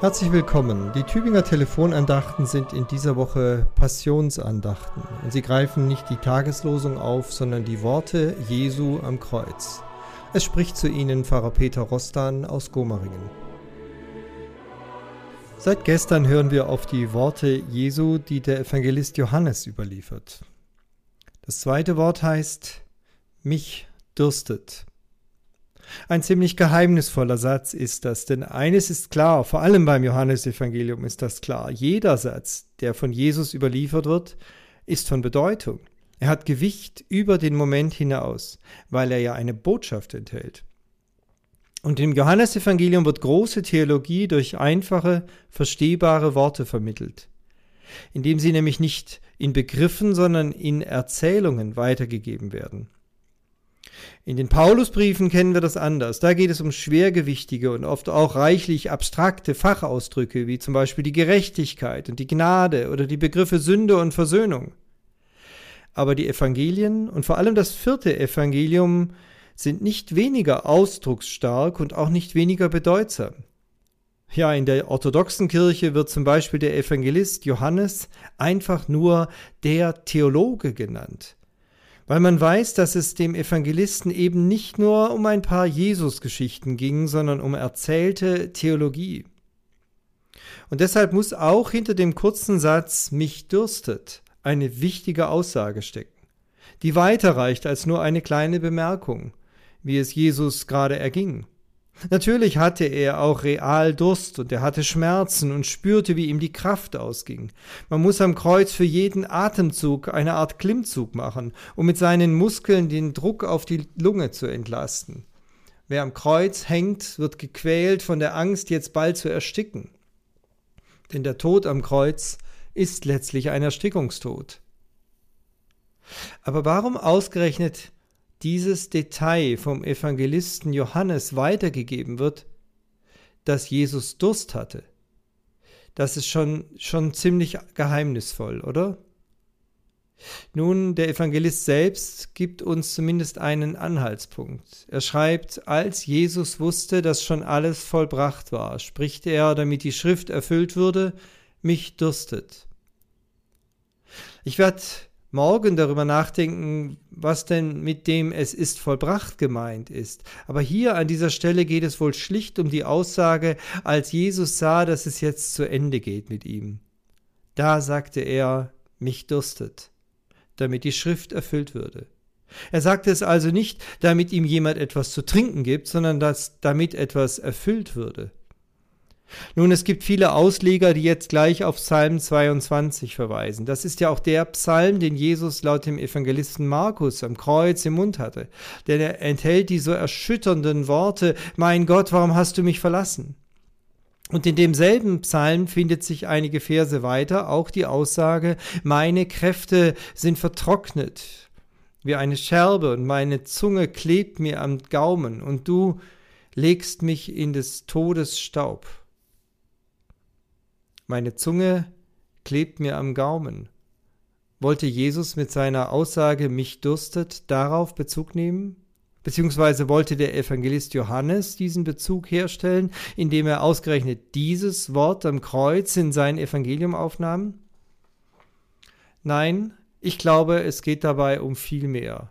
Herzlich willkommen. Die Tübinger Telefonandachten sind in dieser Woche Passionsandachten und sie greifen nicht die Tageslosung auf, sondern die Worte Jesu am Kreuz. Es spricht zu Ihnen Pfarrer Peter Rostan aus Gomaringen. Seit gestern hören wir auf die Worte Jesu, die der Evangelist Johannes überliefert. Das zweite Wort heißt, mich dürstet. Ein ziemlich geheimnisvoller Satz ist das, denn eines ist klar, vor allem beim Johannesevangelium ist das klar. Jeder Satz, der von Jesus überliefert wird, ist von Bedeutung. Er hat Gewicht über den Moment hinaus, weil er ja eine Botschaft enthält. Und im Johannesevangelium wird große Theologie durch einfache, verstehbare Worte vermittelt, indem sie nämlich nicht in Begriffen, sondern in Erzählungen weitergegeben werden. In den Paulusbriefen kennen wir das anders. Da geht es um schwergewichtige und oft auch reichlich abstrakte Fachausdrücke, wie zum Beispiel die Gerechtigkeit und die Gnade oder die Begriffe Sünde und Versöhnung. Aber die Evangelien und vor allem das vierte Evangelium sind nicht weniger ausdrucksstark und auch nicht weniger bedeutsam. Ja, in der orthodoxen Kirche wird zum Beispiel der Evangelist Johannes einfach nur der Theologe genannt weil man weiß, dass es dem Evangelisten eben nicht nur um ein paar Jesusgeschichten ging, sondern um erzählte Theologie. Und deshalb muss auch hinter dem kurzen Satz mich dürstet eine wichtige Aussage stecken, die weiter reicht als nur eine kleine Bemerkung, wie es Jesus gerade erging. Natürlich hatte er auch real Durst und er hatte Schmerzen und spürte, wie ihm die Kraft ausging. Man muss am Kreuz für jeden Atemzug eine Art Klimmzug machen, um mit seinen Muskeln den Druck auf die Lunge zu entlasten. Wer am Kreuz hängt, wird gequält von der Angst, jetzt bald zu ersticken. Denn der Tod am Kreuz ist letztlich ein Erstickungstod. Aber warum ausgerechnet dieses Detail vom Evangelisten Johannes weitergegeben wird, dass Jesus Durst hatte. Das ist schon, schon ziemlich geheimnisvoll, oder? Nun, der Evangelist selbst gibt uns zumindest einen Anhaltspunkt. Er schreibt, als Jesus wusste, dass schon alles vollbracht war, spricht er, damit die Schrift erfüllt würde, mich durstet. Ich werde morgen darüber nachdenken, was denn mit dem es ist vollbracht gemeint ist. Aber hier an dieser Stelle geht es wohl schlicht um die Aussage, als Jesus sah, dass es jetzt zu Ende geht mit ihm. Da sagte er, mich durstet, damit die Schrift erfüllt würde. Er sagte es also nicht, damit ihm jemand etwas zu trinken gibt, sondern dass damit etwas erfüllt würde. Nun, es gibt viele Ausleger, die jetzt gleich auf Psalm 22 verweisen. Das ist ja auch der Psalm, den Jesus laut dem Evangelisten Markus am Kreuz im Mund hatte. Denn er enthält die so erschütternden Worte, Mein Gott, warum hast du mich verlassen? Und in demselben Psalm findet sich einige Verse weiter auch die Aussage, meine Kräfte sind vertrocknet wie eine Scherbe und meine Zunge klebt mir am Gaumen und du legst mich in des Todes Staub. Meine Zunge klebt mir am Gaumen. Wollte Jesus mit seiner Aussage mich durstet darauf Bezug nehmen? Beziehungsweise wollte der Evangelist Johannes diesen Bezug herstellen, indem er ausgerechnet dieses Wort am Kreuz in sein Evangelium aufnahm? Nein, ich glaube, es geht dabei um viel mehr.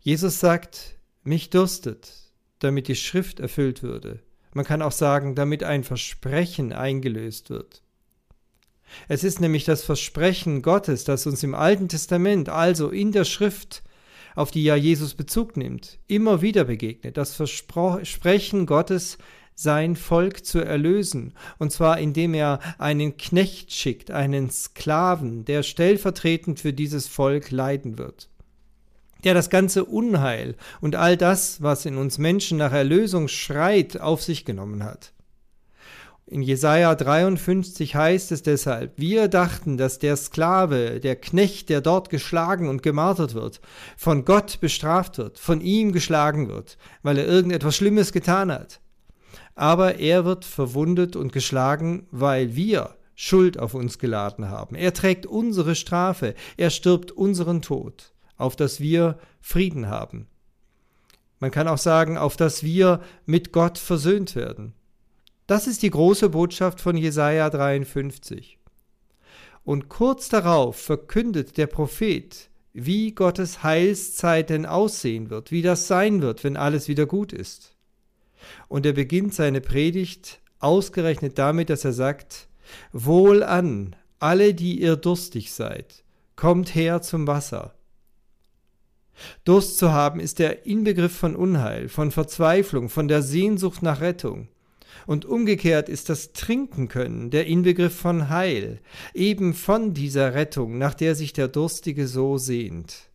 Jesus sagt, mich durstet, damit die Schrift erfüllt würde. Man kann auch sagen, damit ein Versprechen eingelöst wird. Es ist nämlich das Versprechen Gottes, das uns im Alten Testament, also in der Schrift, auf die ja Jesus Bezug nimmt, immer wieder begegnet. Das Versprechen Gottes, sein Volk zu erlösen, und zwar indem er einen Knecht schickt, einen Sklaven, der stellvertretend für dieses Volk leiden wird der das ganze Unheil und all das, was in uns Menschen nach Erlösung schreit, auf sich genommen hat. In Jesaja 53 heißt es deshalb, wir dachten, dass der Sklave, der Knecht, der dort geschlagen und gemartert wird, von Gott bestraft wird, von ihm geschlagen wird, weil er irgendetwas Schlimmes getan hat. Aber er wird verwundet und geschlagen, weil wir Schuld auf uns geladen haben. Er trägt unsere Strafe, er stirbt unseren Tod auf dass wir Frieden haben. Man kann auch sagen, auf dass wir mit Gott versöhnt werden. Das ist die große Botschaft von Jesaja 53. Und kurz darauf verkündet der Prophet, wie Gottes Heilszeit denn aussehen wird, wie das sein wird, wenn alles wieder gut ist. Und er beginnt seine Predigt ausgerechnet damit, dass er sagt, Wohl an, alle, die ihr durstig seid, kommt her zum Wasser. Durst zu haben ist der Inbegriff von Unheil, von Verzweiflung, von der Sehnsucht nach Rettung. Und umgekehrt ist das Trinken können der Inbegriff von Heil, eben von dieser Rettung, nach der sich der Durstige so sehnt.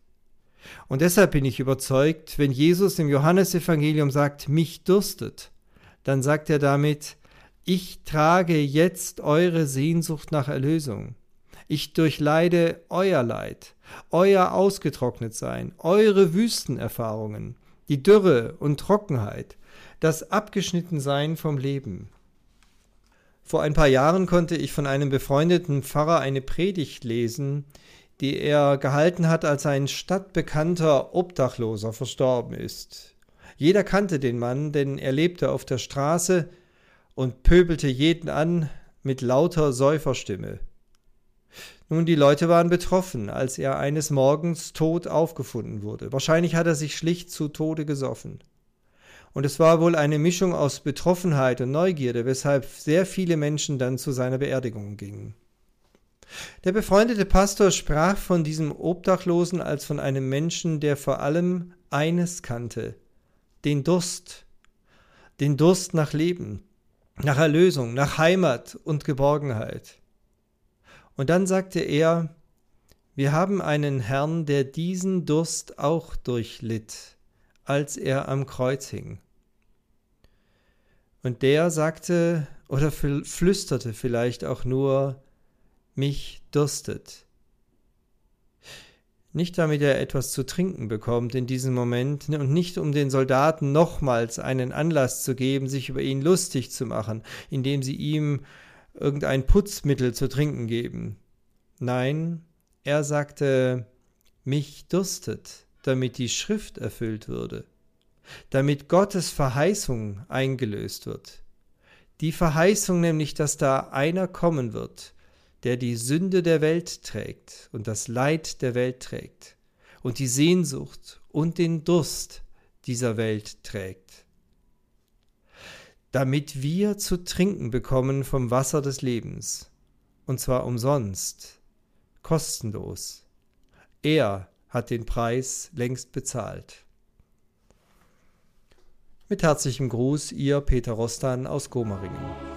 Und deshalb bin ich überzeugt, wenn Jesus im Johannesevangelium sagt, mich durstet, dann sagt er damit, ich trage jetzt eure Sehnsucht nach Erlösung. Ich durchleide euer Leid, euer Ausgetrocknetsein, eure Wüstenerfahrungen, die Dürre und Trockenheit, das Abgeschnittensein vom Leben. Vor ein paar Jahren konnte ich von einem befreundeten Pfarrer eine Predigt lesen, die er gehalten hat, als ein stadtbekannter Obdachloser verstorben ist. Jeder kannte den Mann, denn er lebte auf der Straße und pöbelte jeden an mit lauter Säuferstimme. Nun, die Leute waren betroffen, als er eines Morgens tot aufgefunden wurde. Wahrscheinlich hat er sich schlicht zu Tode gesoffen. Und es war wohl eine Mischung aus Betroffenheit und Neugierde, weshalb sehr viele Menschen dann zu seiner Beerdigung gingen. Der befreundete Pastor sprach von diesem Obdachlosen als von einem Menschen, der vor allem eines kannte, den Durst, den Durst nach Leben, nach Erlösung, nach Heimat und Geborgenheit. Und dann sagte er, wir haben einen Herrn, der diesen Durst auch durchlitt, als er am Kreuz hing. Und der sagte oder flüsterte vielleicht auch nur, mich durstet. Nicht damit er etwas zu trinken bekommt in diesem Moment und nicht um den Soldaten nochmals einen Anlass zu geben, sich über ihn lustig zu machen, indem sie ihm irgendein Putzmittel zu trinken geben. Nein, er sagte, mich durstet, damit die Schrift erfüllt würde, damit Gottes Verheißung eingelöst wird. Die Verheißung nämlich, dass da einer kommen wird, der die Sünde der Welt trägt und das Leid der Welt trägt und die Sehnsucht und den Durst dieser Welt trägt damit wir zu trinken bekommen vom Wasser des Lebens, und zwar umsonst, kostenlos. Er hat den Preis längst bezahlt. Mit herzlichem Gruß, Ihr Peter Rostan aus Gomaringen.